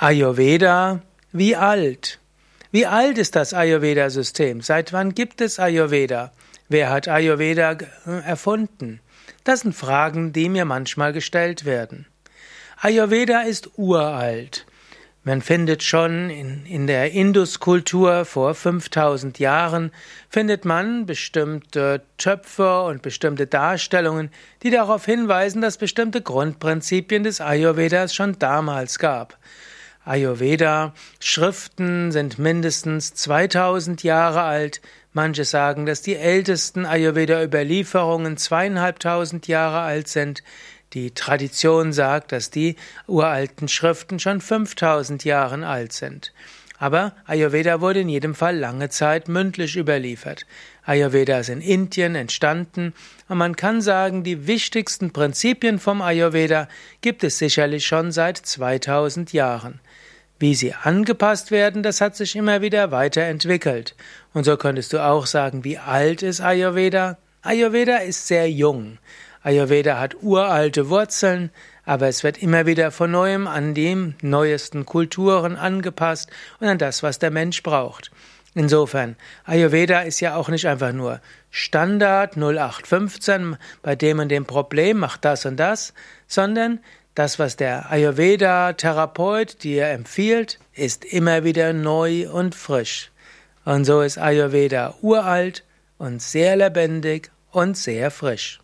Ayurveda, wie alt? Wie alt ist das Ayurveda-System? Seit wann gibt es Ayurveda? Wer hat Ayurveda erfunden? Das sind Fragen, die mir manchmal gestellt werden. Ayurveda ist uralt. Man findet schon in, in der Induskultur vor 5000 Jahren, findet man bestimmte Töpfe und bestimmte Darstellungen, die darauf hinweisen, dass bestimmte Grundprinzipien des Ayurvedas schon damals gab. Ayurveda-Schriften sind mindestens 2000 Jahre alt. Manche sagen, dass die ältesten Ayurveda-Überlieferungen zweieinhalbtausend Jahre alt sind. Die Tradition sagt, dass die uralten Schriften schon 5000 Jahre alt sind. Aber Ayurveda wurde in jedem Fall lange Zeit mündlich überliefert. Ayurveda ist in Indien entstanden und man kann sagen, die wichtigsten Prinzipien vom Ayurveda gibt es sicherlich schon seit 2000 Jahren. Wie sie angepasst werden, das hat sich immer wieder weiterentwickelt. Und so könntest du auch sagen, wie alt ist Ayurveda? Ayurveda ist sehr jung. Ayurveda hat uralte Wurzeln, aber es wird immer wieder von neuem an die neuesten Kulturen angepasst und an das, was der Mensch braucht. Insofern, Ayurveda ist ja auch nicht einfach nur Standard 0815, bei dem und dem Problem macht das und das, sondern das, was der Ayurveda-Therapeut dir empfiehlt, ist immer wieder neu und frisch. Und so ist Ayurveda uralt und sehr lebendig und sehr frisch.